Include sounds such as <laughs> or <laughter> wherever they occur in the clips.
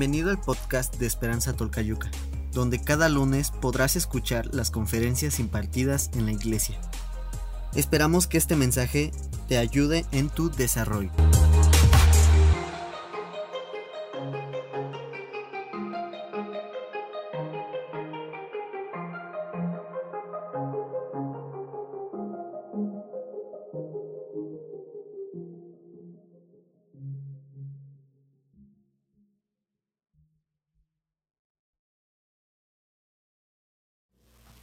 Bienvenido al podcast de Esperanza Tolcayuca, donde cada lunes podrás escuchar las conferencias impartidas en la iglesia. Esperamos que este mensaje te ayude en tu desarrollo.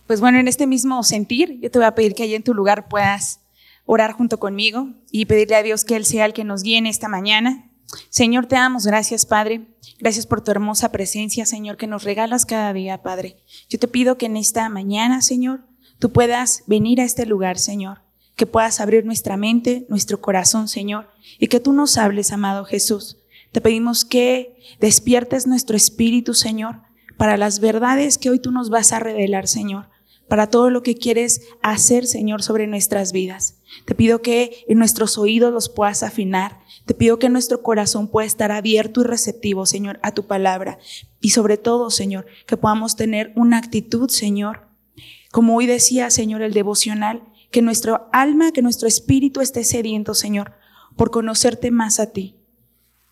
Pues bueno, en este mismo sentir, yo te voy a pedir que allí en tu lugar puedas orar junto conmigo y pedirle a Dios que Él sea el que nos guíe en esta mañana. Señor, te damos gracias, Padre. Gracias por tu hermosa presencia, Señor, que nos regalas cada día, Padre. Yo te pido que en esta mañana, Señor, tú puedas venir a este lugar, Señor, que puedas abrir nuestra mente, nuestro corazón, Señor, y que tú nos hables, amado Jesús. Te pedimos que despiertes nuestro espíritu, Señor, para las verdades que hoy tú nos vas a revelar, Señor para todo lo que quieres hacer, Señor, sobre nuestras vidas. Te pido que en nuestros oídos los puedas afinar. Te pido que nuestro corazón pueda estar abierto y receptivo, Señor, a tu palabra. Y sobre todo, Señor, que podamos tener una actitud, Señor, como hoy decía, Señor, el devocional, que nuestro alma, que nuestro espíritu esté sediento, Señor, por conocerte más a ti.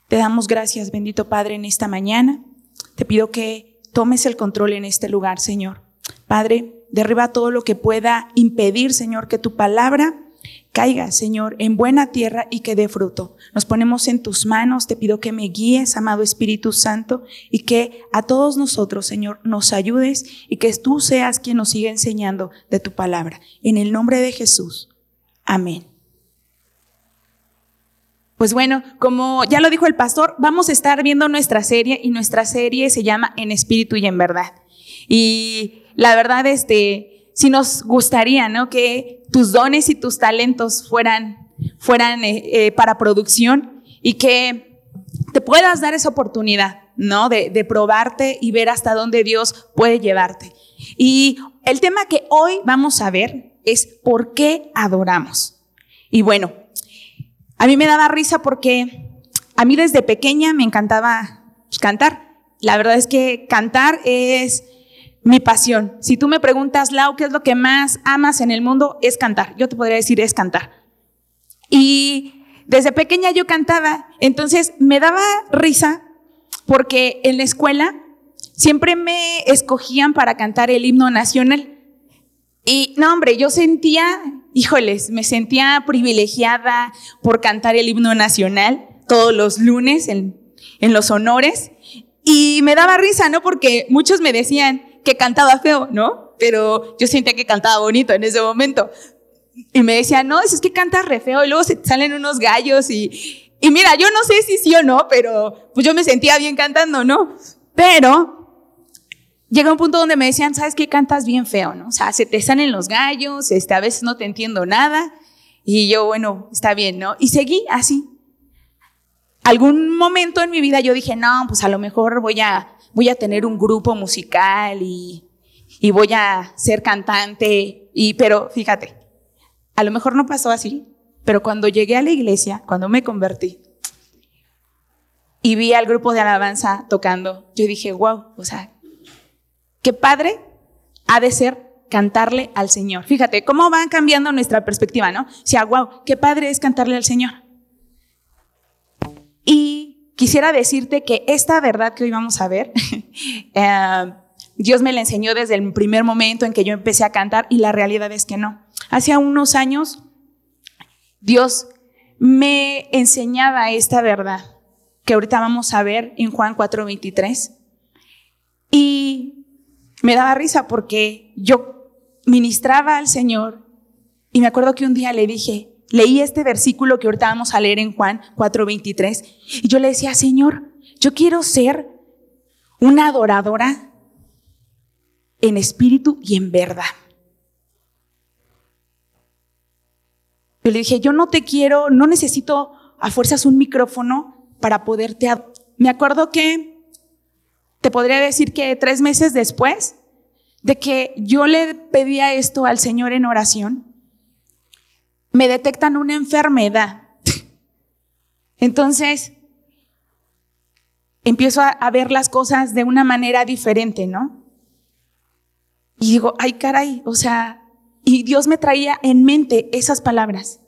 Te damos gracias, bendito Padre, en esta mañana. Te pido que tomes el control en este lugar, Señor. Padre, Derriba todo lo que pueda impedir, Señor, que tu palabra caiga, Señor, en buena tierra y que dé fruto. Nos ponemos en tus manos, te pido que me guíes, amado Espíritu Santo, y que a todos nosotros, Señor, nos ayudes y que tú seas quien nos siga enseñando de tu palabra. En el nombre de Jesús. Amén. Pues bueno, como ya lo dijo el pastor, vamos a estar viendo nuestra serie y nuestra serie se llama En Espíritu y en Verdad. Y la verdad, este, si nos gustaría, ¿no? Que tus dones y tus talentos fueran, fueran eh, eh, para producción y que te puedas dar esa oportunidad, ¿no? De, de probarte y ver hasta dónde Dios puede llevarte. Y el tema que hoy vamos a ver es por qué adoramos. Y bueno, a mí me daba risa porque a mí desde pequeña me encantaba cantar. La verdad es que cantar es mi pasión. Si tú me preguntas, Lau, ¿qué es lo que más amas en el mundo? Es cantar. Yo te podría decir, es cantar. Y desde pequeña yo cantaba, entonces me daba risa porque en la escuela siempre me escogían para cantar el himno nacional. Y no, hombre, yo sentía, híjoles, me sentía privilegiada por cantar el himno nacional todos los lunes en, en los honores. Y me daba risa, ¿no? Porque muchos me decían, que cantaba feo, ¿no? Pero yo sentía que cantaba bonito en ese momento. Y me decía, no, es que cantas re feo y luego se salen unos gallos y, y mira, yo no sé si sí o no, pero pues yo me sentía bien cantando, ¿no? Pero llega un punto donde me decían, ¿sabes qué? Cantas bien feo, ¿no? O sea, se te salen los gallos, este, a veces no te entiendo nada. Y yo, bueno, está bien, ¿no? Y seguí así. Algún momento en mi vida yo dije, no, pues a lo mejor voy a voy a tener un grupo musical y, y voy a ser cantante. Y, pero fíjate, a lo mejor no pasó así, pero cuando llegué a la iglesia, cuando me convertí y vi al grupo de alabanza tocando, yo dije, wow, o sea, qué padre ha de ser cantarle al Señor. Fíjate cómo van cambiando nuestra perspectiva, ¿no? O sea, wow, qué padre es cantarle al Señor. Y quisiera decirte que esta verdad que hoy vamos a ver, <laughs> eh, Dios me la enseñó desde el primer momento en que yo empecé a cantar y la realidad es que no. Hace unos años, Dios me enseñaba esta verdad que ahorita vamos a ver en Juan 4:23. Y me daba risa porque yo ministraba al Señor y me acuerdo que un día le dije, leí este versículo que ahorita vamos a leer en Juan 4:23 y yo le decía, Señor, yo quiero ser una adoradora en espíritu y en verdad. Yo le dije, yo no te quiero, no necesito a fuerzas un micrófono para poderte... Me acuerdo que te podría decir que tres meses después de que yo le pedía esto al Señor en oración, me detectan una enfermedad. Entonces, empiezo a, ver las cosas de una manera diferente, ¿no? Y digo, ay caray, o sea, y Dios me traía en mente esas palabras,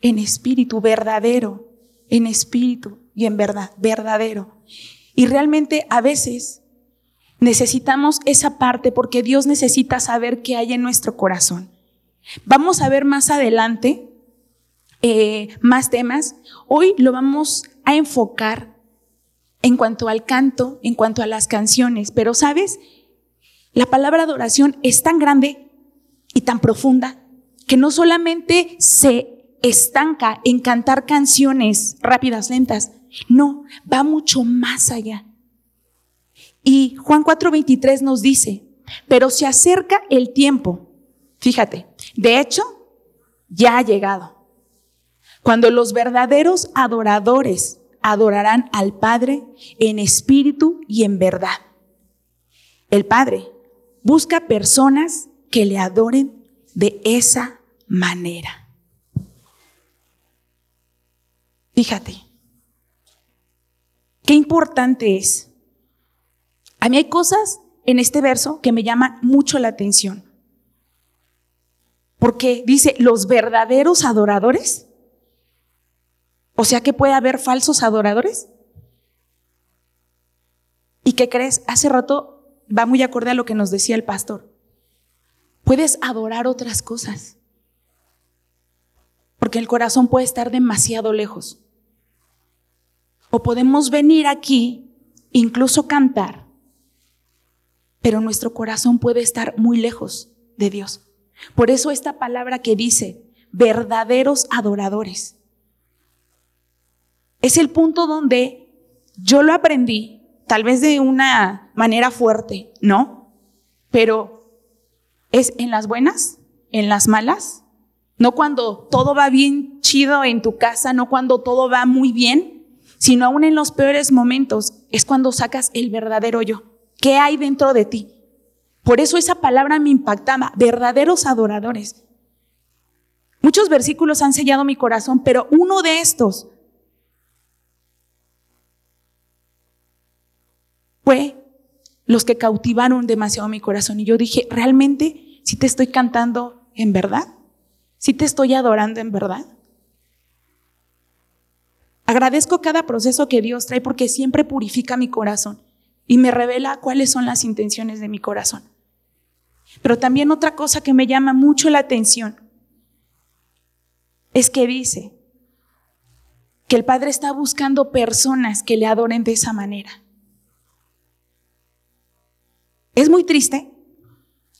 en espíritu verdadero, en espíritu y en verdad, verdadero. Y realmente a veces necesitamos esa parte porque Dios necesita saber qué hay en nuestro corazón. Vamos a ver más adelante eh, más temas. Hoy lo vamos a enfocar en cuanto al canto, en cuanto a las canciones. Pero sabes, la palabra adoración es tan grande y tan profunda que no solamente se estanca en cantar canciones rápidas, lentas, no, va mucho más allá. Y Juan 4:23 nos dice, pero se acerca el tiempo, fíjate, de hecho, ya ha llegado, cuando los verdaderos adoradores adorarán al Padre en espíritu y en verdad. El Padre busca personas que le adoren de esa manera. Fíjate, qué importante es. A mí hay cosas en este verso que me llaman mucho la atención. Porque dice, los verdaderos adoradores. O sea que puede haber falsos adoradores. ¿Y qué crees? Hace rato va muy acorde a lo que nos decía el pastor. Puedes adorar otras cosas. Porque el corazón puede estar demasiado lejos. O podemos venir aquí, incluso cantar, pero nuestro corazón puede estar muy lejos de Dios. Por eso esta palabra que dice, verdaderos adoradores. Es el punto donde yo lo aprendí, tal vez de una manera fuerte, ¿no? Pero es en las buenas, en las malas, no cuando todo va bien chido en tu casa, no cuando todo va muy bien, sino aún en los peores momentos es cuando sacas el verdadero yo. ¿Qué hay dentro de ti? Por eso esa palabra me impactaba, verdaderos adoradores. Muchos versículos han sellado mi corazón, pero uno de estos fue los que cautivaron demasiado mi corazón. Y yo dije, ¿realmente si te estoy cantando en verdad? ¿Si te estoy adorando en verdad? Agradezco cada proceso que Dios trae porque siempre purifica mi corazón y me revela cuáles son las intenciones de mi corazón. Pero también otra cosa que me llama mucho la atención es que dice que el Padre está buscando personas que le adoren de esa manera. Es muy triste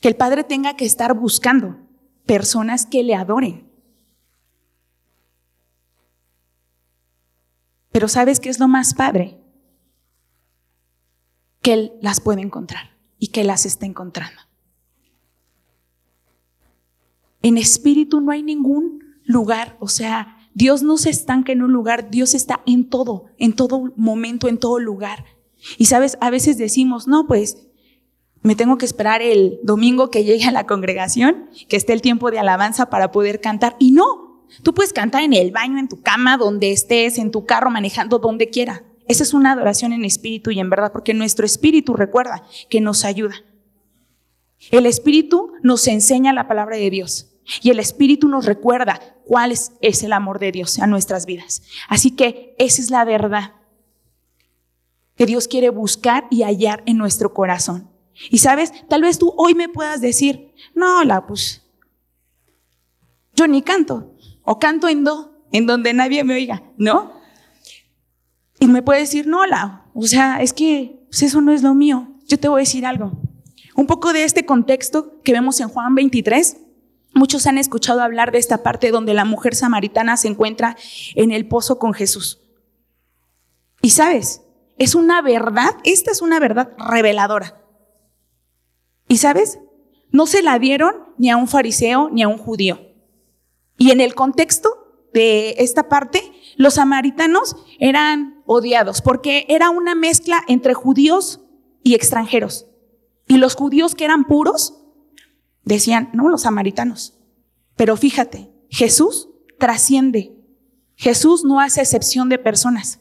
que el Padre tenga que estar buscando personas que le adoren. Pero ¿sabes qué es lo más padre? Que Él las puede encontrar y que las está encontrando. En espíritu no hay ningún lugar, o sea, Dios no se estanca en un lugar, Dios está en todo, en todo momento, en todo lugar. Y sabes, a veces decimos, no, pues me tengo que esperar el domingo que llegue a la congregación, que esté el tiempo de alabanza para poder cantar. Y no, tú puedes cantar en el baño, en tu cama, donde estés, en tu carro, manejando, donde quiera. Esa es una adoración en espíritu y en verdad, porque nuestro espíritu recuerda que nos ayuda. El espíritu nos enseña la palabra de Dios y el espíritu nos recuerda cuál es, el amor de Dios a nuestras vidas. Así que esa es la verdad que Dios quiere buscar y hallar en nuestro corazón. Y sabes, tal vez tú hoy me puedas decir, no, la pues, yo ni canto, o canto en do, en donde nadie me oiga, ¿no? Y me puede decir, no, la, o sea, es que pues eso no es lo mío. Yo te voy a decir algo. Un poco de este contexto que vemos en Juan 23. Muchos han escuchado hablar de esta parte donde la mujer samaritana se encuentra en el pozo con Jesús. Y sabes, es una verdad, esta es una verdad reveladora. Y sabes, no se la dieron ni a un fariseo ni a un judío. Y en el contexto de esta parte, los samaritanos eran odiados porque era una mezcla entre judíos y extranjeros. Y los judíos que eran puros decían, no, los samaritanos. Pero fíjate, Jesús trasciende. Jesús no hace excepción de personas.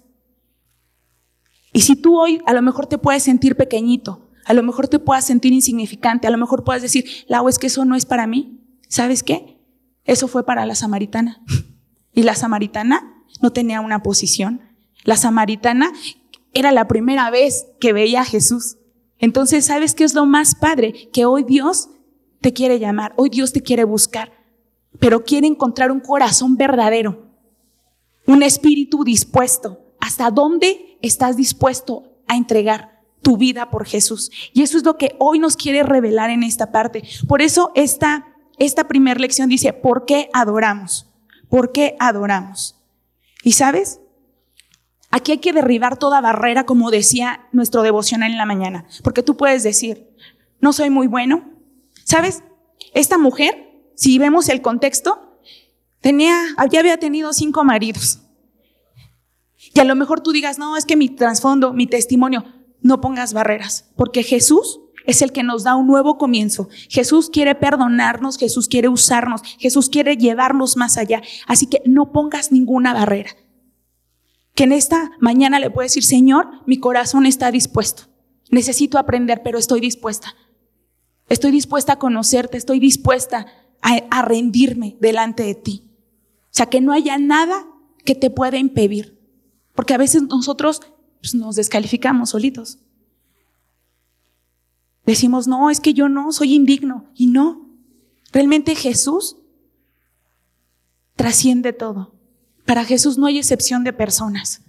Y si tú hoy a lo mejor te puedes sentir pequeñito, a lo mejor te puedas sentir insignificante, a lo mejor puedas decir, Lau, es que eso no es para mí. ¿Sabes qué? Eso fue para la samaritana. <laughs> Y la samaritana no tenía una posición. La samaritana era la primera vez que veía a Jesús. Entonces, ¿sabes qué es lo más padre? Que hoy Dios te quiere llamar, hoy Dios te quiere buscar, pero quiere encontrar un corazón verdadero, un espíritu dispuesto. ¿Hasta dónde estás dispuesto a entregar tu vida por Jesús? Y eso es lo que hoy nos quiere revelar en esta parte. Por eso esta, esta primera lección dice, ¿por qué adoramos? ¿Por qué adoramos? Y sabes, aquí hay que derribar toda barrera, como decía nuestro devocional en la mañana, porque tú puedes decir, no soy muy bueno. ¿Sabes? Esta mujer, si vemos el contexto, tenía, ya había tenido cinco maridos. Y a lo mejor tú digas, no, es que mi trasfondo, mi testimonio, no pongas barreras, porque Jesús es el que nos da un nuevo comienzo. Jesús quiere perdonarnos, Jesús quiere usarnos, Jesús quiere llevarnos más allá. Así que no pongas ninguna barrera. Que en esta mañana le puedes decir, Señor, mi corazón está dispuesto. Necesito aprender, pero estoy dispuesta. Estoy dispuesta a conocerte, estoy dispuesta a, rendirme delante de ti. O sea, que no haya nada que te pueda impedir. Porque a veces nosotros pues, nos descalificamos solitos. Decimos, no, es que yo no, soy indigno. Y no, realmente Jesús trasciende todo. Para Jesús no hay excepción de personas.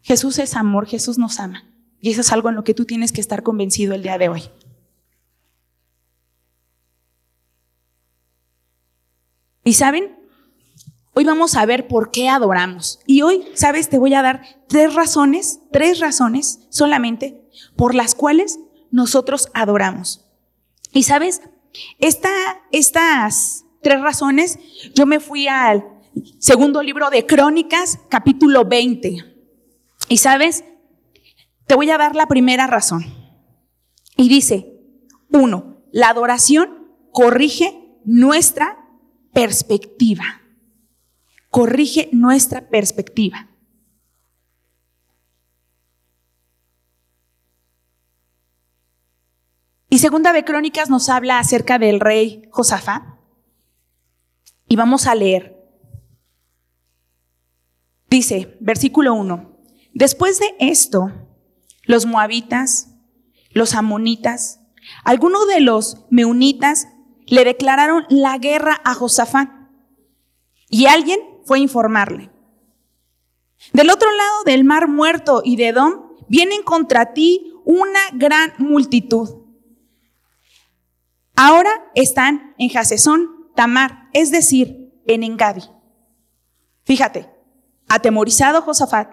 Jesús es amor, Jesús nos ama. Y eso es algo en lo que tú tienes que estar convencido el día de hoy. Y saben, hoy vamos a ver por qué adoramos. Y hoy, sabes, te voy a dar tres razones, tres razones solamente por las cuales nosotros adoramos. Y sabes, esta, estas tres razones, yo me fui al segundo libro de Crónicas, capítulo 20. Y sabes, te voy a dar la primera razón. Y dice, uno, la adoración corrige nuestra perspectiva. Corrige nuestra perspectiva. Y segunda de Crónicas nos habla acerca del rey Josafat. Y vamos a leer. Dice, versículo 1. Después de esto, los moabitas, los amonitas, algunos de los meunitas le declararon la guerra a Josafat. Y alguien fue a informarle. Del otro lado del mar muerto y de Edom vienen contra ti una gran multitud Ahora están en Jasesón, Tamar, es decir, en Engadi. Fíjate, atemorizado Josafat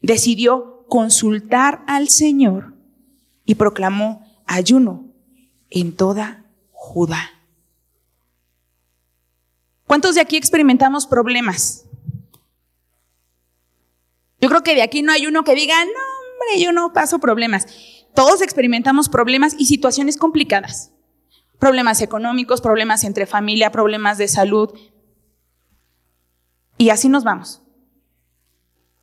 decidió consultar al Señor y proclamó ayuno en toda Judá. ¿Cuántos de aquí experimentamos problemas? Yo creo que de aquí no hay uno que diga, no, hombre, yo no paso problemas. Todos experimentamos problemas y situaciones complicadas problemas económicos, problemas entre familia, problemas de salud. Y así nos vamos.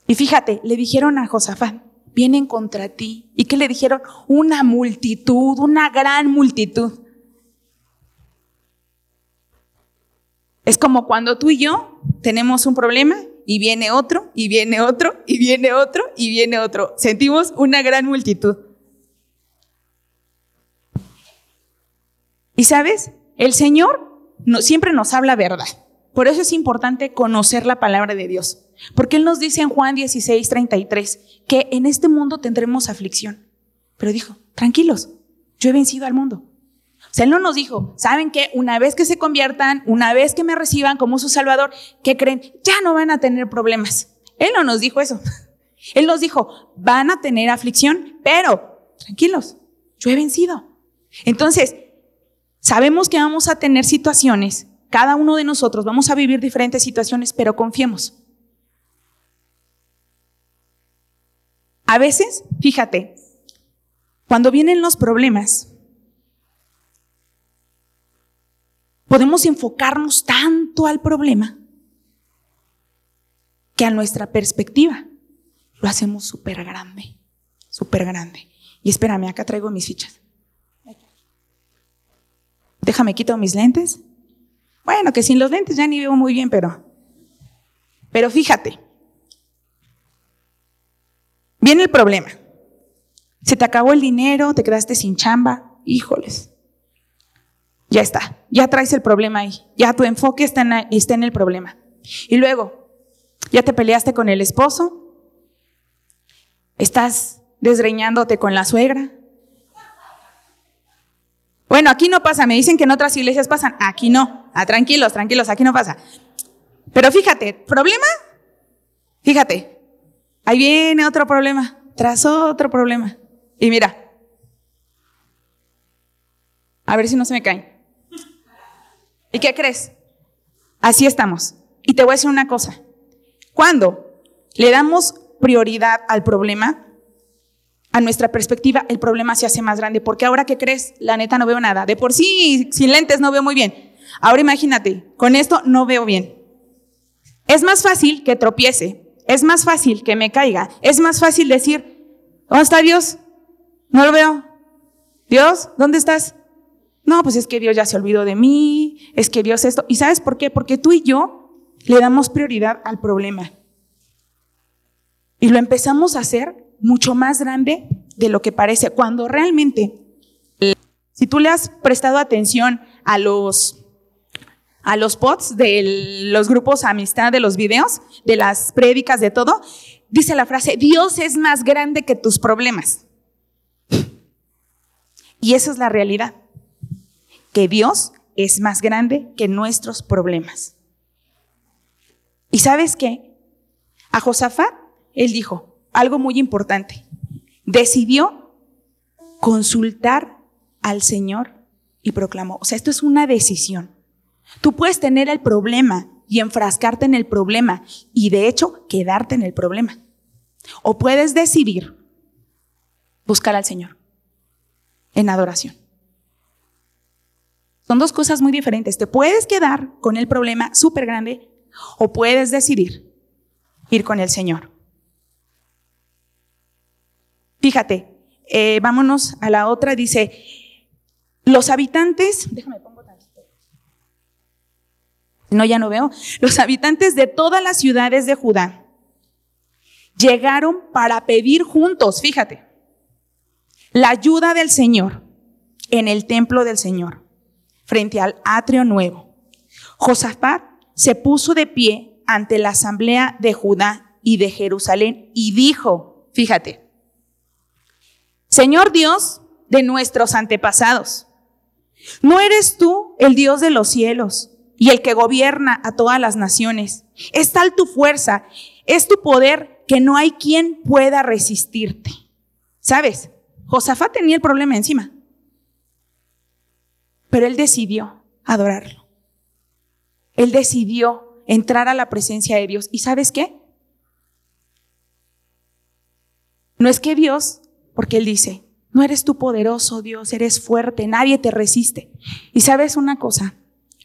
Y fíjate, le dijeron a Josafat, vienen contra ti. ¿Y qué le dijeron? Una multitud, una gran multitud. Es como cuando tú y yo tenemos un problema y viene otro, y viene otro, y viene otro, y viene otro. Sentimos una gran multitud. Y sabes, el Señor no, siempre nos habla verdad. Por eso es importante conocer la palabra de Dios. Porque Él nos dice en Juan 16, 33 que en este mundo tendremos aflicción. Pero dijo, tranquilos, yo he vencido al mundo. Él no nos dijo, ¿saben qué? Una vez que se conviertan, una vez que me reciban como su Salvador, ¿qué creen? Ya no van a tener problemas. Él no nos dijo eso. <laughs> Él nos dijo, van a tener aflicción, pero tranquilos, yo he vencido. Entonces, Sabemos que vamos a tener situaciones, cada uno de nosotros vamos a vivir diferentes situaciones, pero confiemos. A veces, fíjate, cuando vienen los problemas, podemos enfocarnos tanto al problema que a nuestra perspectiva lo hacemos súper grande, súper grande. Y espérame, acá traigo mis fichas. Déjame quito mis lentes. Bueno, que sin los lentes ya ni veo muy bien, pero. Pero fíjate. Viene el problema. Se te acabó el dinero, te quedaste sin chamba. Híjoles. Ya está. Ya traes el problema ahí. Ya tu enfoque está en, está en el problema. Y luego, ya te peleaste con el esposo. Estás desgreñándote con la suegra. Bueno, aquí no pasa, me dicen que en otras iglesias pasan, aquí no. Ah, tranquilos, tranquilos, aquí no pasa. Pero fíjate, ¿problema? Fíjate, ahí viene otro problema, tras otro problema. Y mira, a ver si no se me caen. ¿Y qué crees? Así estamos. Y te voy a decir una cosa. Cuando le damos prioridad al problema, a nuestra perspectiva, el problema se hace más grande. Porque ahora que crees, la neta no veo nada. De por sí, sin lentes no veo muy bien. Ahora imagínate, con esto no veo bien. Es más fácil que tropiece. Es más fácil que me caiga. Es más fácil decir, ¿dónde está Dios? No lo veo. Dios, ¿dónde estás? No, pues es que Dios ya se olvidó de mí, es que Dios esto. ¿Y sabes por qué? Porque tú y yo le damos prioridad al problema. Y lo empezamos a hacer mucho más grande de lo que parece, cuando realmente, si tú le has prestado atención a los a los pods de los grupos amistad, de los videos, de las prédicas, de todo, dice la frase, Dios es más grande que tus problemas. Y esa es la realidad, que Dios es más grande que nuestros problemas. ¿Y sabes qué? A Josafat, él dijo, algo muy importante. Decidió consultar al Señor y proclamó. O sea, esto es una decisión. Tú puedes tener el problema y enfrascarte en el problema y de hecho quedarte en el problema. O puedes decidir buscar al Señor en adoración. Son dos cosas muy diferentes. Te puedes quedar con el problema súper grande o puedes decidir ir con el Señor. Fíjate, eh, vámonos a la otra, dice, los habitantes, déjame. No, ya no veo. Los habitantes de todas las ciudades de Judá llegaron para pedir juntos, fíjate, la ayuda del Señor en el templo del Señor, frente al atrio nuevo. Josafat se puso de pie ante la asamblea de Judá y de Jerusalén y dijo, fíjate, Señor Dios de nuestros antepasados, ¿no eres tú el Dios de los cielos y el que gobierna a todas las naciones? Es tal tu fuerza, es tu poder que no hay quien pueda resistirte. ¿Sabes? Josafat tenía el problema encima, pero él decidió adorarlo. Él decidió entrar a la presencia de Dios. ¿Y sabes qué? No es que Dios porque Él dice, no eres tú poderoso, Dios, eres fuerte, nadie te resiste. Y sabes una cosa,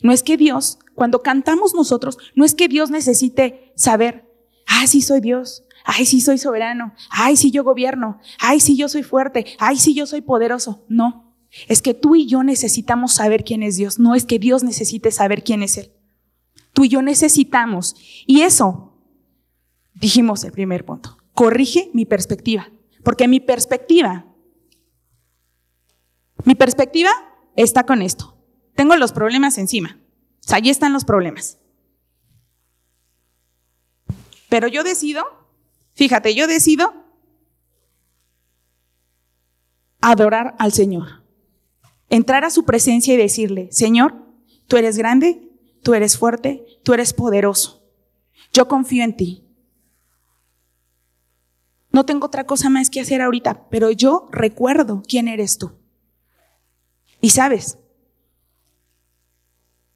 no es que Dios, cuando cantamos nosotros, no es que Dios necesite saber, ay, sí soy Dios, ay, sí soy soberano, ay, sí yo gobierno, ay, sí yo soy fuerte, ay, sí yo soy poderoso. No, es que tú y yo necesitamos saber quién es Dios, no es que Dios necesite saber quién es Él. Tú y yo necesitamos. Y eso, dijimos el primer punto, corrige mi perspectiva. Porque mi perspectiva, mi perspectiva está con esto. Tengo los problemas encima. O sea, allí están los problemas. Pero yo decido, fíjate, yo decido adorar al Señor. Entrar a su presencia y decirle, Señor, tú eres grande, tú eres fuerte, tú eres poderoso. Yo confío en ti. No tengo otra cosa más que hacer ahorita, pero yo recuerdo quién eres tú. Y sabes,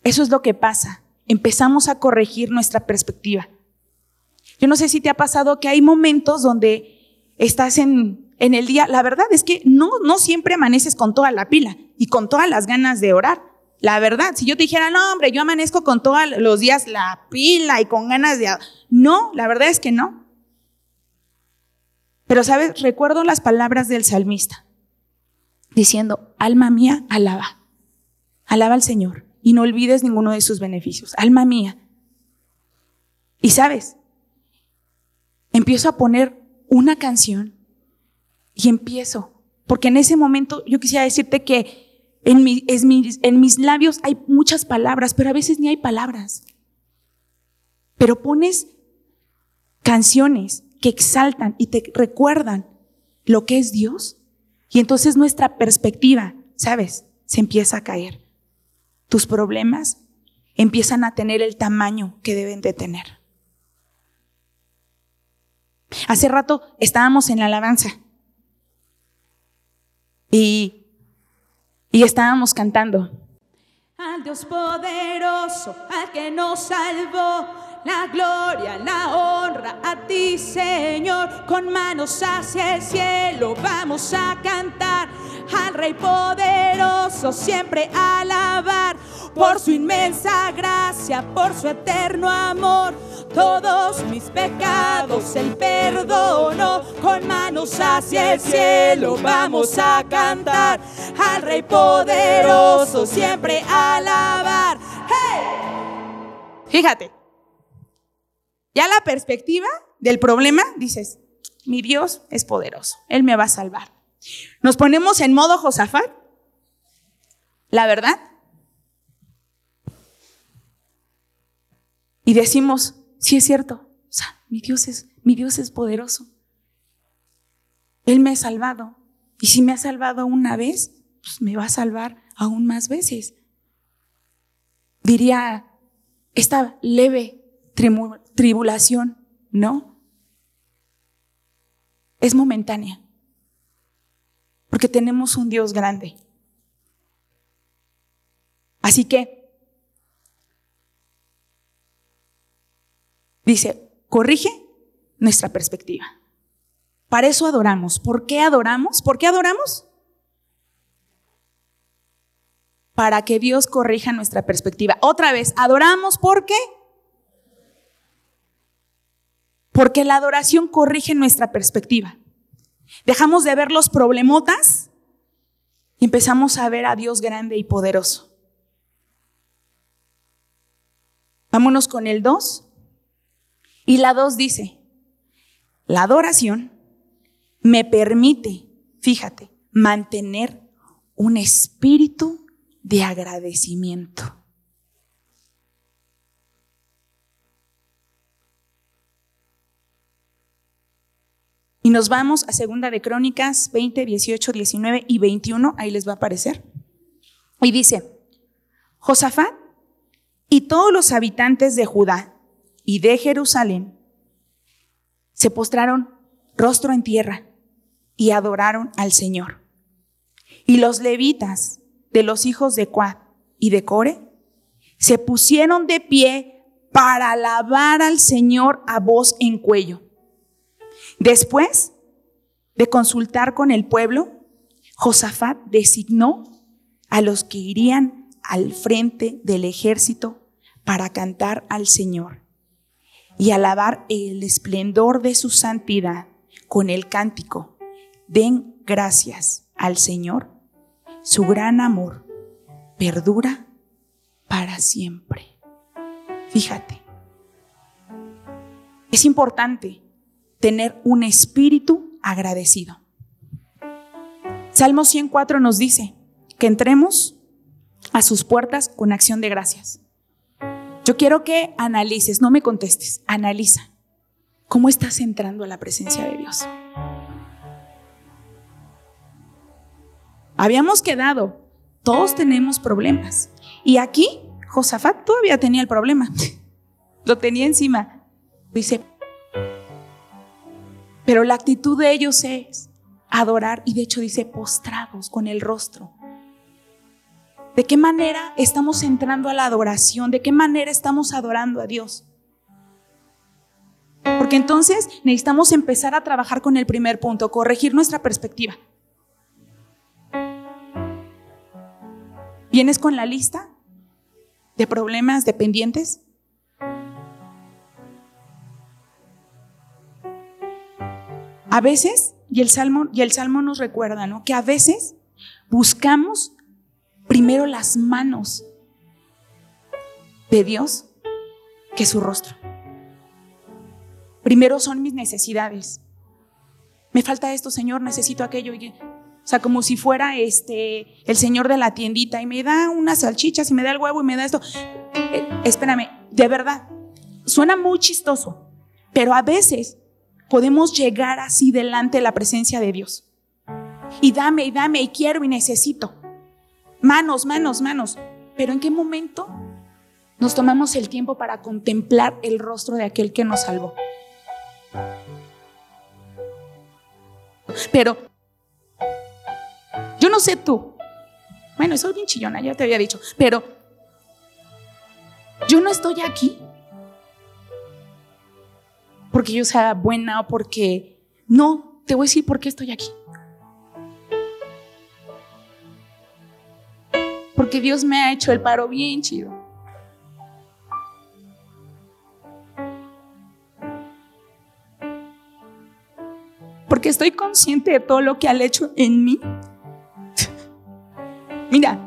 eso es lo que pasa. Empezamos a corregir nuestra perspectiva. Yo no sé si te ha pasado que hay momentos donde estás en, en el día, la verdad es que no, no siempre amaneces con toda la pila y con todas las ganas de orar. La verdad, si yo te dijera, no, hombre, yo amanezco con todos los días la pila y con ganas de... No, la verdad es que no. Pero, ¿sabes? Recuerdo las palabras del salmista, diciendo, alma mía, alaba, alaba al Señor y no olvides ninguno de sus beneficios, alma mía. Y sabes, empiezo a poner una canción y empiezo, porque en ese momento yo quisiera decirte que en, en mis labios hay muchas palabras, pero a veces ni hay palabras. Pero pones canciones que exaltan y te recuerdan lo que es Dios. Y entonces nuestra perspectiva, ¿sabes? Se empieza a caer. Tus problemas empiezan a tener el tamaño que deben de tener. Hace rato estábamos en la alabanza y, y estábamos cantando. Al Dios poderoso, al que nos salvó, la gloria, la honra a ti, Señor. Con manos hacia el cielo vamos a cantar al Rey poderoso, siempre alabar por su inmensa gracia, por su eterno amor. Todos mis pecados Él perdonó. Con manos hacia el cielo vamos a cantar al Rey poderoso, siempre alabar. Fíjate, ya la perspectiva del problema, dices, mi Dios es poderoso, Él me va a salvar. Nos ponemos en modo Josafat, la verdad, y decimos, sí es cierto, mi Dios es, mi Dios es poderoso. Él me ha salvado. Y si me ha salvado una vez, pues me va a salvar aún más veces. Diría, esta leve tribulación, no. Es momentánea. Porque tenemos un Dios grande. Así que, dice, corrige nuestra perspectiva. Para eso adoramos. ¿Por qué adoramos? ¿Por qué adoramos? Para que Dios corrija nuestra perspectiva. Otra vez, adoramos ¿por qué? Porque la adoración corrige nuestra perspectiva. Dejamos de ver los problemotas y empezamos a ver a Dios grande y poderoso. Vámonos con el 2. Y la 2 dice, la adoración me permite, fíjate, mantener un espíritu de agradecimiento. Y nos vamos a Segunda de Crónicas 20, 18, 19 y 21, ahí les va a aparecer. Y dice, Josafat y todos los habitantes de Judá y de Jerusalén se postraron rostro en tierra y adoraron al Señor. Y los levitas de los hijos de Cuad y de Core se pusieron de pie para alabar al Señor a voz en cuello. Después de consultar con el pueblo, Josafat designó a los que irían al frente del ejército para cantar al Señor y alabar el esplendor de su santidad con el cántico. Den gracias al Señor, su gran amor perdura para siempre. Fíjate, es importante tener un espíritu agradecido. Salmo 104 nos dice que entremos a sus puertas con acción de gracias. Yo quiero que analices, no me contestes, analiza cómo estás entrando a la presencia de Dios. Habíamos quedado, todos tenemos problemas. Y aquí Josafat todavía tenía el problema. <laughs> Lo tenía encima. Dice, pero la actitud de ellos es adorar y de hecho dice postrados con el rostro. ¿De qué manera estamos entrando a la adoración? ¿De qué manera estamos adorando a Dios? Porque entonces necesitamos empezar a trabajar con el primer punto, corregir nuestra perspectiva. ¿Vienes con la lista de problemas dependientes? A veces, y el Salmo, y el Salmo nos recuerda, ¿no? Que a veces buscamos primero las manos de Dios que su rostro. Primero son mis necesidades. Me falta esto, Señor, necesito aquello. O sea, como si fuera este el señor de la tiendita y me da unas salchichas y me da el huevo y me da esto. Eh, espérame, de verdad, suena muy chistoso, pero a veces podemos llegar así delante de la presencia de Dios. Y dame, y dame, y quiero, y necesito. Manos, manos, manos. Pero ¿en qué momento nos tomamos el tiempo para contemplar el rostro de aquel que nos salvó? Pero yo no sé tú. Bueno, soy bien chillona, ya te había dicho. Pero yo no estoy aquí porque yo sea buena o porque... No, te voy a decir por qué estoy aquí. Porque Dios me ha hecho el paro bien chido. Porque estoy consciente de todo lo que ha hecho en mí. Mira,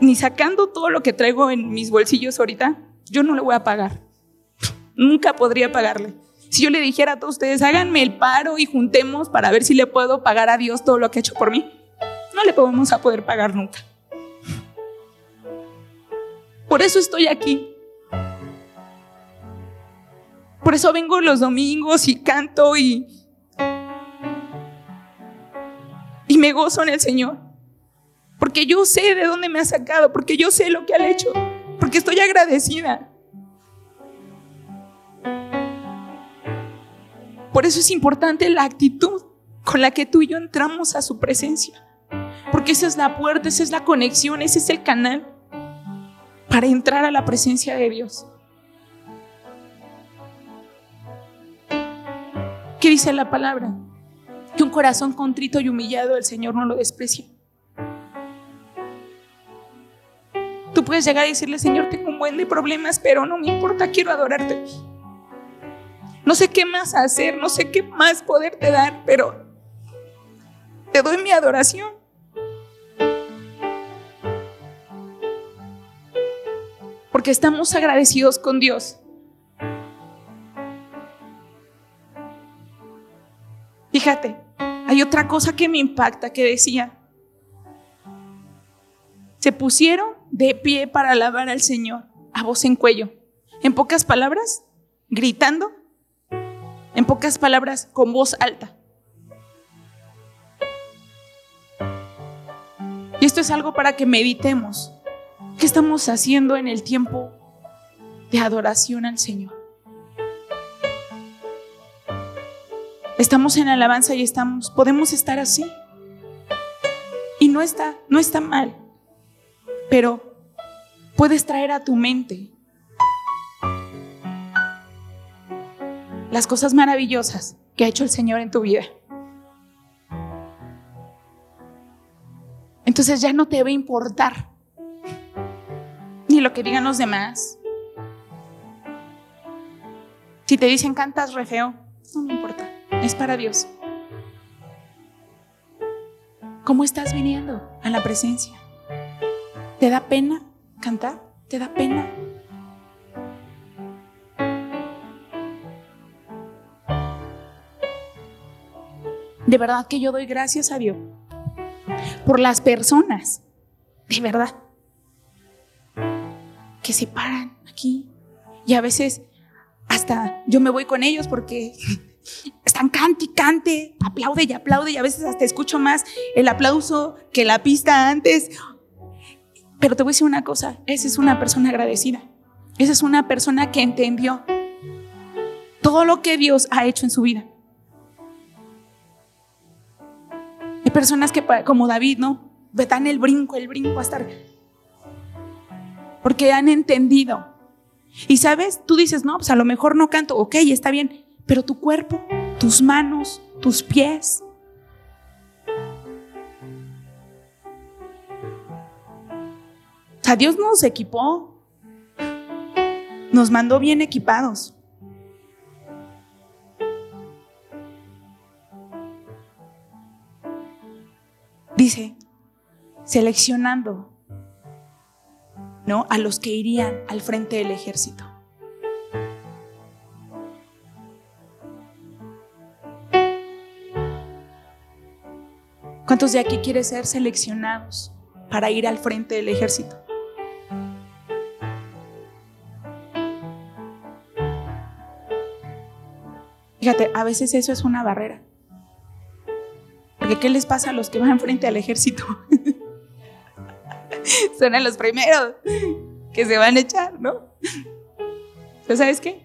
ni sacando todo lo que traigo en mis bolsillos ahorita, yo no le voy a pagar. Nunca podría pagarle. Si yo le dijera a todos ustedes, háganme el paro y juntemos para ver si le puedo pagar a Dios todo lo que ha hecho por mí, no le podemos a poder pagar nunca. Por eso estoy aquí. Por eso vengo los domingos y canto y, y me gozo en el Señor. Porque yo sé de dónde me ha sacado, porque yo sé lo que ha hecho, porque estoy agradecida. Por eso es importante la actitud con la que tú y yo entramos a su presencia. Porque esa es la puerta, esa es la conexión, ese es el canal para entrar a la presencia de Dios. ¿Qué dice la palabra? Que un corazón contrito y humillado el Señor no lo desprecia. Tú puedes llegar y decirle, Señor, tengo un buen de problemas, pero no me importa, quiero adorarte. No sé qué más hacer, no sé qué más poderte dar, pero te doy mi adoración. Porque estamos agradecidos con Dios. Fíjate, hay otra cosa que me impacta que decía, se pusieron de pie para alabar al Señor a voz en cuello. En pocas palabras, gritando en pocas palabras, con voz alta. Y esto es algo para que meditemos. ¿Qué estamos haciendo en el tiempo de adoración al Señor? Estamos en alabanza y estamos, podemos estar así. Y no está, no está mal. Pero puedes traer a tu mente las cosas maravillosas que ha hecho el Señor en tu vida. Entonces ya no te va a importar ni lo que digan los demás. Si te dicen cantas re feo, no me importa, es para Dios. ¿Cómo estás viniendo a la presencia? ¿Te da pena cantar? ¿Te da pena De verdad que yo doy gracias a Dios por las personas, de verdad, que se paran aquí. Y a veces hasta yo me voy con ellos porque <laughs> están cante y cante, aplaude y aplaude y a veces hasta escucho más el aplauso que la pista antes. Pero te voy a decir una cosa, esa es una persona agradecida. Esa es una persona que entendió todo lo que Dios ha hecho en su vida. Personas que, como David, ¿no? Dan el brinco, el brinco a estar. Porque han entendido. Y sabes, tú dices, no, pues a lo mejor no canto, ok, está bien, pero tu cuerpo, tus manos, tus pies. O sea, Dios nos equipó, nos mandó bien equipados. Dice, seleccionando, ¿no? A los que irían al frente del ejército. ¿Cuántos de aquí quieren ser seleccionados para ir al frente del ejército? Fíjate, a veces eso es una barrera. Porque ¿qué les pasa a los que van frente al ejército? <laughs> Son los primeros que se van a echar, ¿no? ¿Pero sabes qué?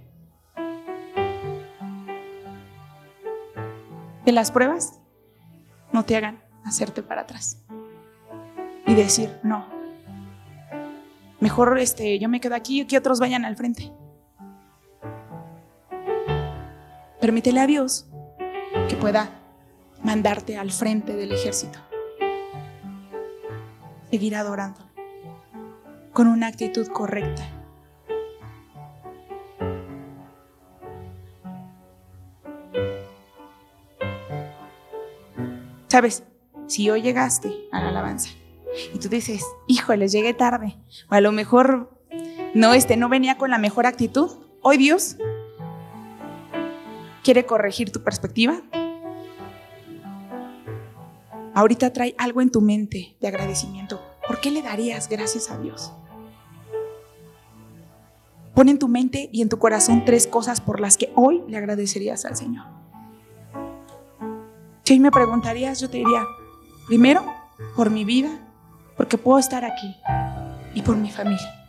De las pruebas no te hagan hacerte para atrás y decir, no, mejor este, yo me quedo aquí y que otros vayan al frente. Permítele a Dios que pueda mandarte al frente del ejército. Seguir adorando con una actitud correcta. Sabes, si hoy llegaste a la alabanza y tú dices, híjole, llegué tarde, o a lo mejor no, este, no venía con la mejor actitud, hoy Dios quiere corregir tu perspectiva. Ahorita trae algo en tu mente de agradecimiento. ¿Por qué le darías gracias a Dios? Pon en tu mente y en tu corazón tres cosas por las que hoy le agradecerías al Señor. Si me preguntarías, yo te diría, primero, por mi vida, porque puedo estar aquí, y por mi familia.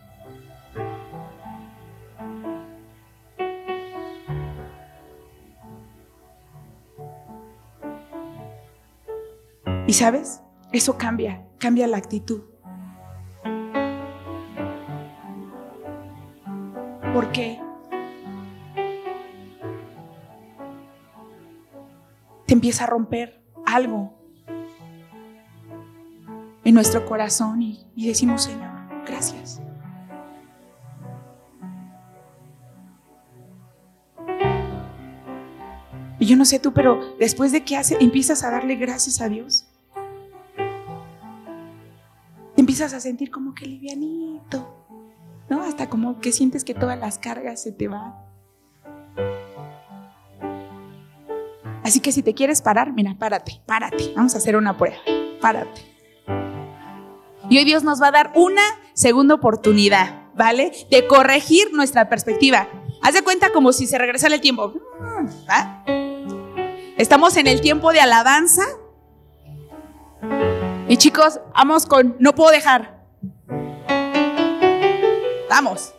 Sabes, eso cambia, cambia la actitud. ¿Por qué? te empieza a romper algo en nuestro corazón y, decimos, Señor, gracias. Y yo no sé tú, pero después de que hace, empiezas a darle gracias a Dios, empiezas a sentir como que livianito, ¿no? Hasta como que sientes que todas las cargas se te van. Así que si te quieres parar, mira, párate, párate. Vamos a hacer una prueba. Párate. Y hoy Dios nos va a dar una segunda oportunidad, ¿vale? De corregir nuestra perspectiva. Haz de cuenta como si se regresara el tiempo. Estamos en el tiempo de alabanza. Y chicos, vamos con no puedo dejar. Vamos.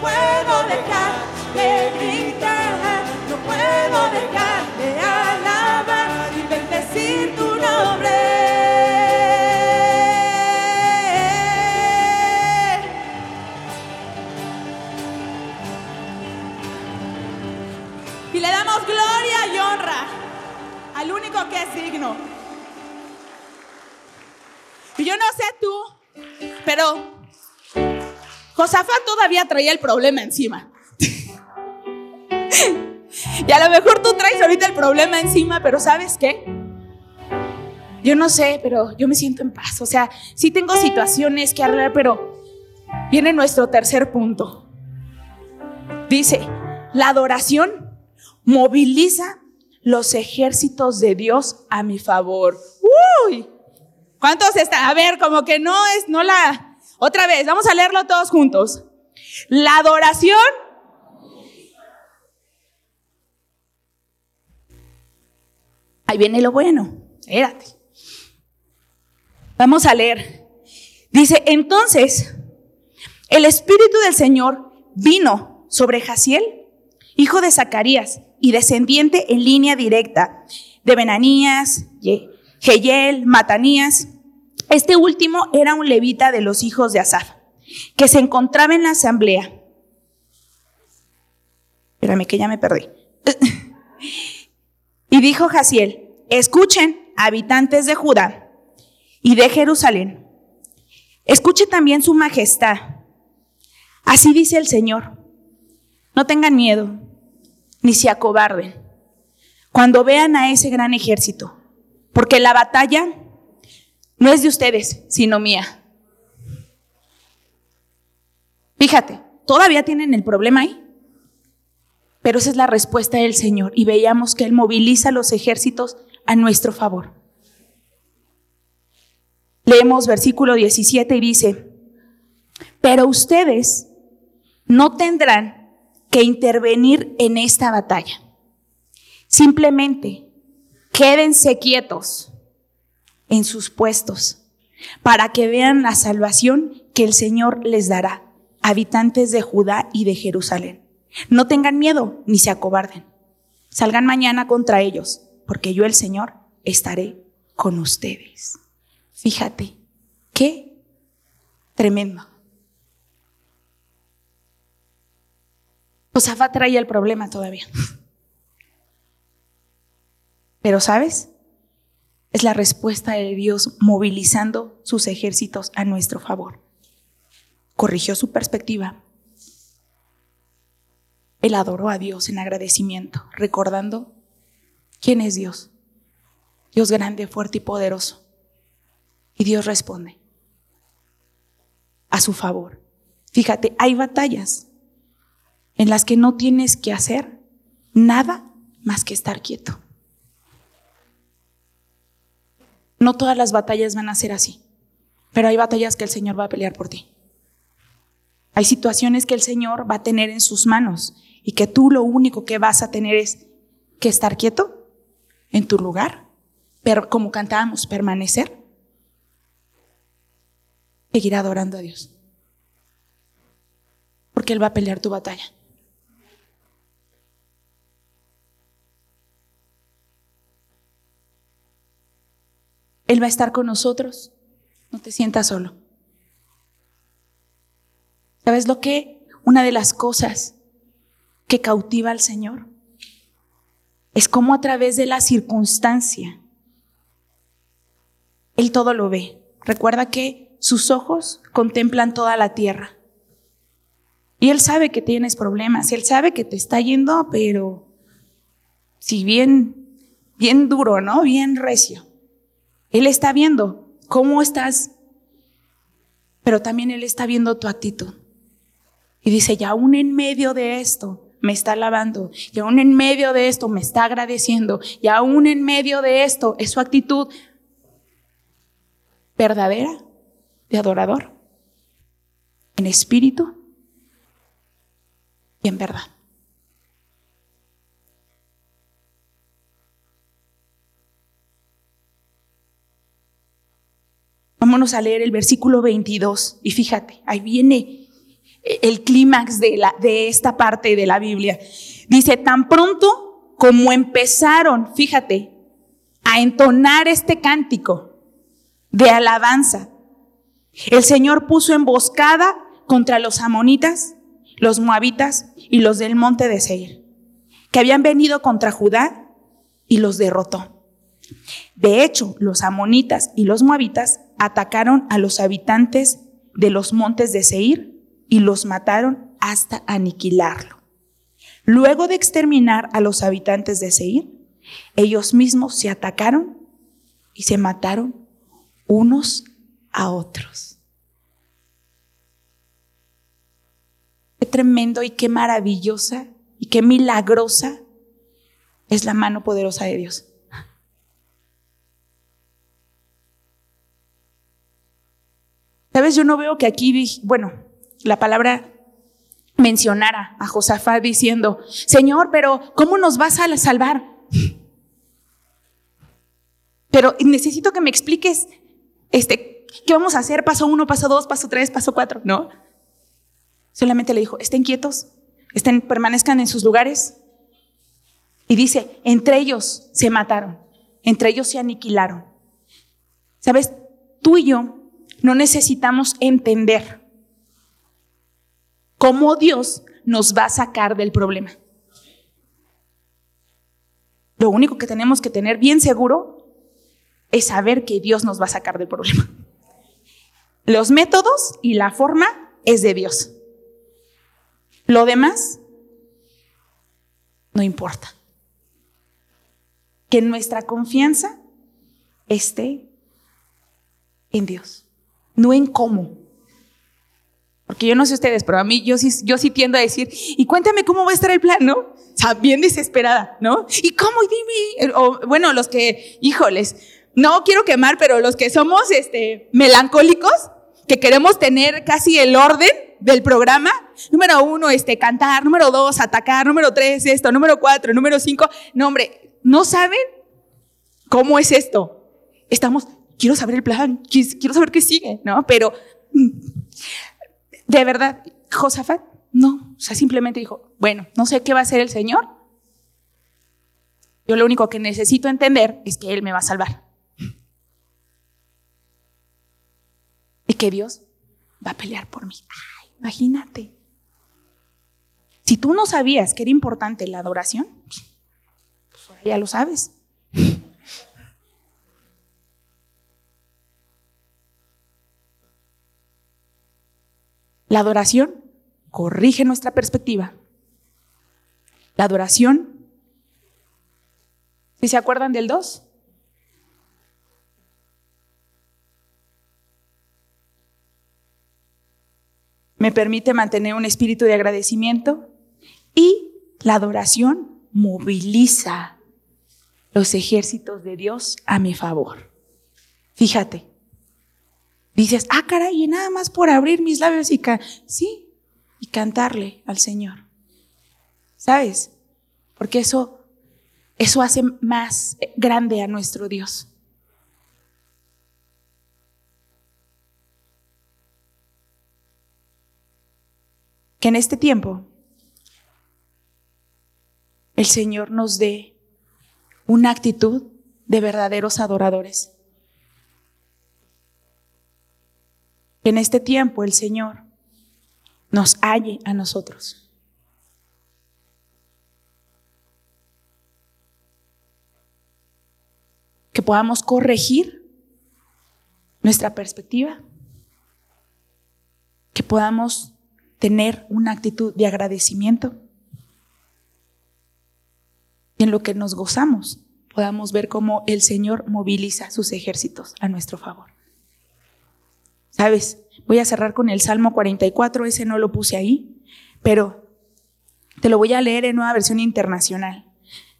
Puedo dejar de gritar, no puedo dejar de alabar y bendecir tu nombre. Y le damos gloria y honra al único que es digno. Y yo no sé tú, pero Josafat todavía traía el problema encima. y a lo mejor tú traes ahorita el problema encima, pero ¿sabes qué? Yo no sé, pero yo me siento en paz. O sea, sí tengo situaciones que arreglar, pero viene nuestro tercer punto. Dice, la adoración moviliza los ejércitos de Dios a mi favor. Uy, ¿cuántos están? A ver, como que no es, no la. Otra vez, vamos a leerlo todos juntos. La adoración. Ahí viene lo bueno. Espérate. Vamos a leer. Dice, entonces, el Espíritu del Señor vino sobre Jaciel, hijo de Zacarías, y descendiente en línea directa de Benanías, Ye- Jeyel, Matanías. Este último era un levita de los hijos de Asaf, que se encontraba en la asamblea. Espérame que ya me perdí. <laughs> y dijo Jaciel, escuchen, habitantes de Judá y de Jerusalén, escuche también su majestad. Así dice el Señor, no tengan miedo, ni se acobarden cuando vean a ese gran ejército, porque la batalla no es de ustedes, sino mía. Fíjate, todavía tienen el problema ahí, pero esa es la respuesta del Señor y veíamos que Él moviliza los ejércitos a nuestro favor. Leemos versículo 17 y dice, pero ustedes no tendrán que intervenir en esta batalla. Simplemente quédense quietos en sus puestos para que vean la salvación que el Señor les dará, habitantes de Judá y de Jerusalén. No tengan miedo ni se acobarden. Salgan mañana contra ellos, porque yo el Señor estaré con ustedes. Fíjate, qué tremendo. Josafat traía el problema todavía. <laughs> Pero ¿sabes? Es la respuesta de Dios movilizando sus ejércitos a nuestro favor. Corrigió su perspectiva. Él adoró a Dios en agradecimiento, recordando quién es Dios. Dios grande, fuerte y poderoso. Y Dios responde a su favor. Fíjate, hay batallas en las que no tienes que hacer nada más que estar quieto. No todas las batallas van a ser así, pero hay batallas que el Señor va a pelear por ti. Hay situaciones que el Señor va a tener en sus manos y que tú lo único que vas a tener es que estar quieto en tu lugar, pero como cantábamos, permanecer, seguir adorando a Dios. Porque Él va a pelear tu batalla. Él va a estar con nosotros. No te sientas solo. ¿Sabes lo que? Una de las cosas que cautiva al Señor es como a través de la circunstancia Él todo lo ve. Recuerda que sus ojos contemplan toda la tierra. Y Él sabe que tienes problemas, Él sabe que te está yendo, pero si bien, bien duro, ¿no? Bien recio. Él está viendo cómo estás, pero también Él está viendo tu actitud. Y dice, y aún en medio de esto, me está alabando, y aún en medio de esto me está agradeciendo, y aún en medio de esto es su actitud verdadera de adorador, en espíritu y en verdad. A leer el versículo 22 y fíjate, ahí viene el clímax de, la, de esta parte de la Biblia. Dice, tan pronto como empezaron, fíjate, a entonar este cántico de alabanza, el Señor puso emboscada contra los amonitas, los moabitas y los del monte de Seir, que habían venido contra Judá y los derrotó. De hecho, los amonitas y los moabitas atacaron a los habitantes de los montes de Seir y los mataron hasta aniquilarlo. Luego de exterminar a los habitantes de Seir, ellos mismos se atacaron y se mataron unos a otros. Qué tremendo y qué maravillosa y qué milagrosa es la mano poderosa de Dios. Sabes, yo no veo que aquí, bueno, la palabra mencionara a Josafat diciendo, Señor, pero ¿cómo nos vas a salvar? Pero necesito que me expliques, este, ¿qué vamos a hacer? Paso uno, paso dos, paso tres, paso cuatro, ¿no? Solamente le dijo, estén quietos, estén, permanezcan en sus lugares. Y dice, entre ellos se mataron, entre ellos se aniquilaron. ¿Sabes? Tú y yo no necesitamos entender cómo Dios nos va a sacar del problema. Lo único que tenemos que tener bien seguro es saber que Dios nos va a sacar del problema. Los métodos y la forma es de Dios. Lo demás no importa. Que nuestra confianza esté en Dios no en cómo. Porque yo no sé ustedes, pero a mí yo sí, yo sí tiendo a decir, y cuéntame cómo va a estar el plan, ¿no? O sea, bien desesperada, ¿no? ¿Y cómo? Dime. O, bueno, los que, híjoles, no quiero quemar, pero los que somos este, melancólicos, que queremos tener casi el orden del programa, número uno, este, cantar, número dos, atacar, número tres, esto, número cuatro, número cinco, no, hombre, ¿no saben cómo es esto? Estamos quiero saber el plan, quiero saber qué sigue, ¿no? Pero, mm, de verdad, Josafat, no, o sea, simplemente dijo, bueno, no sé qué va a hacer el Señor. Yo lo único que necesito entender es que Él me va a salvar. Y que Dios va a pelear por mí. Imagínate. Si tú no sabías que era importante la adoración, pues ya lo sabes. La adoración corrige nuestra perspectiva. La adoración, si se acuerdan del 2? Me permite mantener un espíritu de agradecimiento y la adoración moviliza los ejércitos de Dios a mi favor. Fíjate, dices, ah, caray, y nada más por abrir mis labios y sí, y cantarle al Señor. ¿Sabes? Porque eso, eso hace más grande a nuestro Dios. Que en este tiempo el Señor nos dé una actitud de verdaderos adoradores. En este tiempo el Señor nos halle a nosotros. Que podamos corregir nuestra perspectiva, que podamos tener una actitud de agradecimiento y en lo que nos gozamos podamos ver cómo el Señor moviliza sus ejércitos a nuestro favor. ¿Sabes? Voy a cerrar con el Salmo 44, ese no lo puse ahí, pero te lo voy a leer en nueva versión internacional.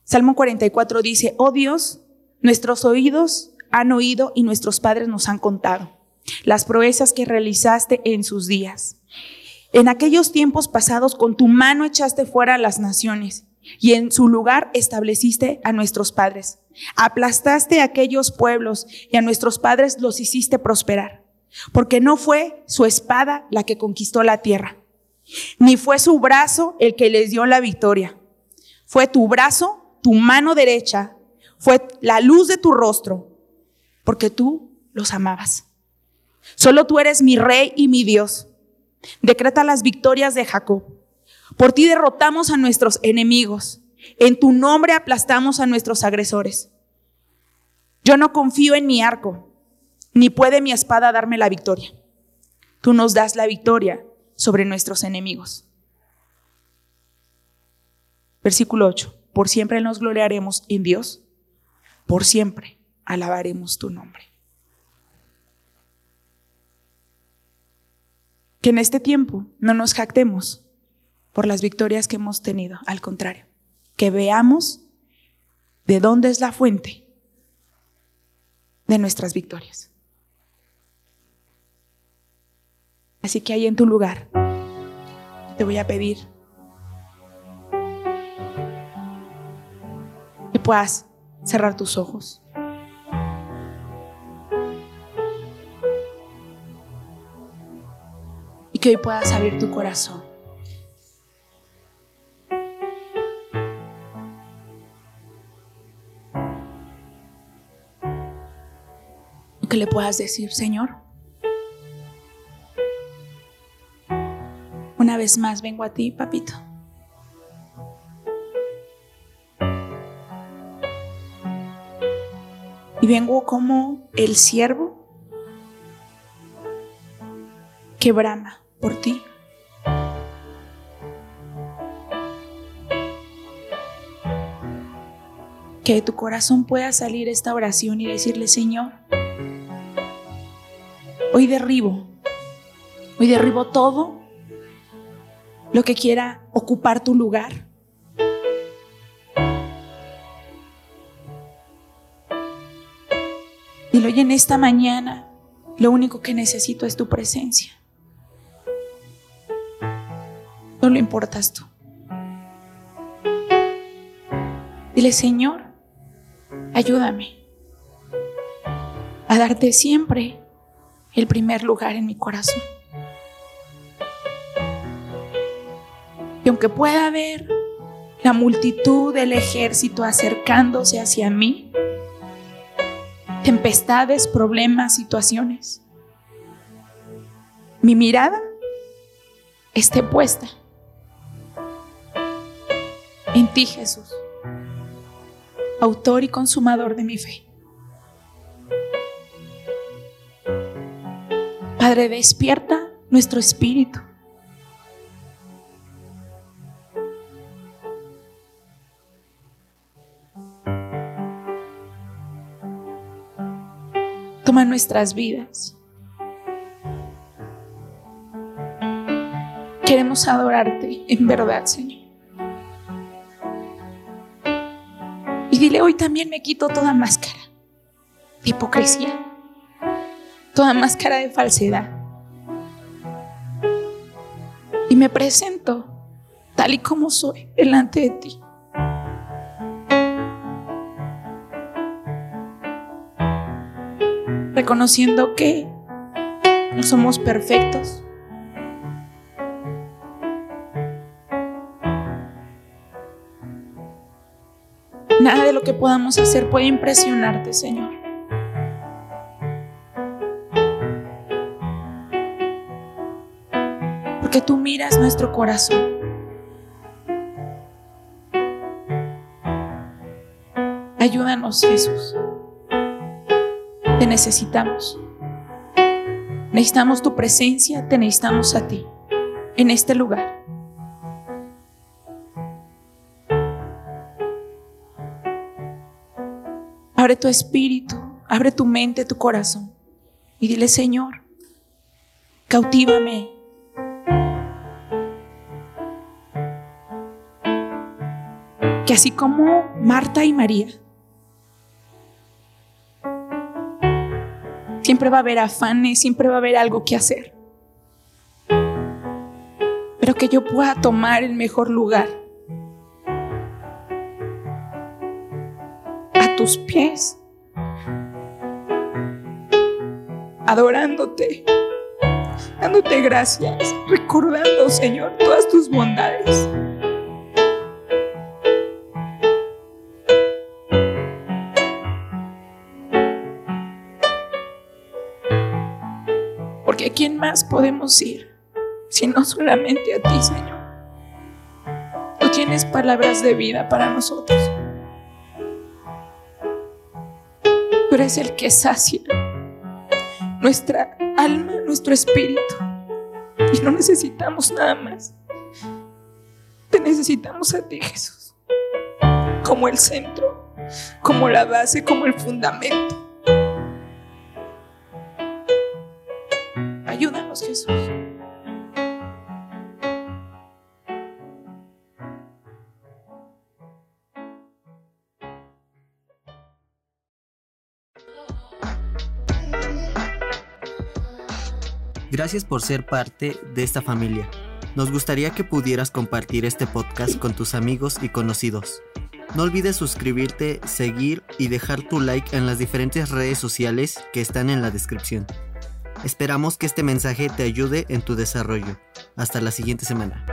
Salmo 44 dice, oh Dios, nuestros oídos han oído y nuestros padres nos han contado las proezas que realizaste en sus días. En aquellos tiempos pasados con tu mano echaste fuera a las naciones y en su lugar estableciste a nuestros padres. Aplastaste a aquellos pueblos y a nuestros padres los hiciste prosperar porque no fue su espada la que conquistó la tierra, ni fue su brazo el que les dio la victoria. Fue tu brazo, tu mano derecha, fue la luz de tu rostro, porque tú los amabas. Solo tú eres mi rey y mi Dios. Decreta las victorias de Jacob. Por ti derrotamos a nuestros enemigos. En tu nombre aplastamos a nuestros agresores. Yo no confío en mi arco ni puede mi espada darme la victoria. Tú nos das la victoria sobre nuestros enemigos. Versículo 8. Por siempre nos gloriaremos en Dios, por siempre alabaremos tu nombre. Que en este tiempo no nos jactemos por las victorias que hemos tenido, al contrario, que veamos de dónde es la fuente de nuestras victorias. Así que ahí en tu lugar te voy a pedir que puedas cerrar tus ojos. Y que hoy puedas abrir tu corazón. Y que le puedas decir, Señor, Una vez más vengo a ti, papito. Y vengo como el siervo que brama por ti. Que de tu corazón pueda salir esta oración y decirle, Señor, hoy derribo, hoy derribo todo lo que quiera ocupar tu lugar. Y hoy en esta mañana lo único que necesito es tu presencia. No lo importas tú. Dile, Señor, ayúdame a darte siempre el primer lugar en mi corazón. Y aunque pueda ver la multitud del ejército acercándose hacia mí, tempestades, problemas, situaciones, mi mirada esté puesta en ti, Jesús, autor y consumador de mi fe. Padre, despierta nuestro espíritu Toma nuestras vidas. Queremos adorarte en verdad, Señor. Y dile, hoy también me quito toda máscara de hipocresía, toda máscara de falsedad. Y me presento tal y como soy delante de ti. Reconociendo que no somos perfectos. Nada de lo que podamos hacer puede impresionarte, Señor. Porque tú miras nuestro corazón. Ayúdanos, Jesús. Necesitamos. Necesitamos tu presencia, te necesitamos a ti, en este lugar. Abre tu espíritu, abre tu mente, tu corazón y dile, Señor, cautivame. Que así como Marta y María, siempre va a haber afanes, siempre va a haber algo que hacer. Pero que yo pueda tomar el mejor lugar tus pies, adorándote, dándote gracias, recordando, Señor, todas tus bondades. Más podemos ir si no solamente a ti, Señor. Tú tienes palabras de vida para nosotros. eres el que sacia nuestra alma, nuestro espíritu. Y no necesitamos nada más. Te necesitamos a ti, Jesús. Como el centro, como la base, como el fundamento. Gracias por ser parte de esta familia. Nos gustaría que pudieras compartir este podcast con tus amigos y conocidos. No olvides suscribirte, seguir y dejar tu like en las diferentes redes sociales que están en la descripción. Esperamos que este mensaje te ayude en tu desarrollo. Hasta la siguiente semana.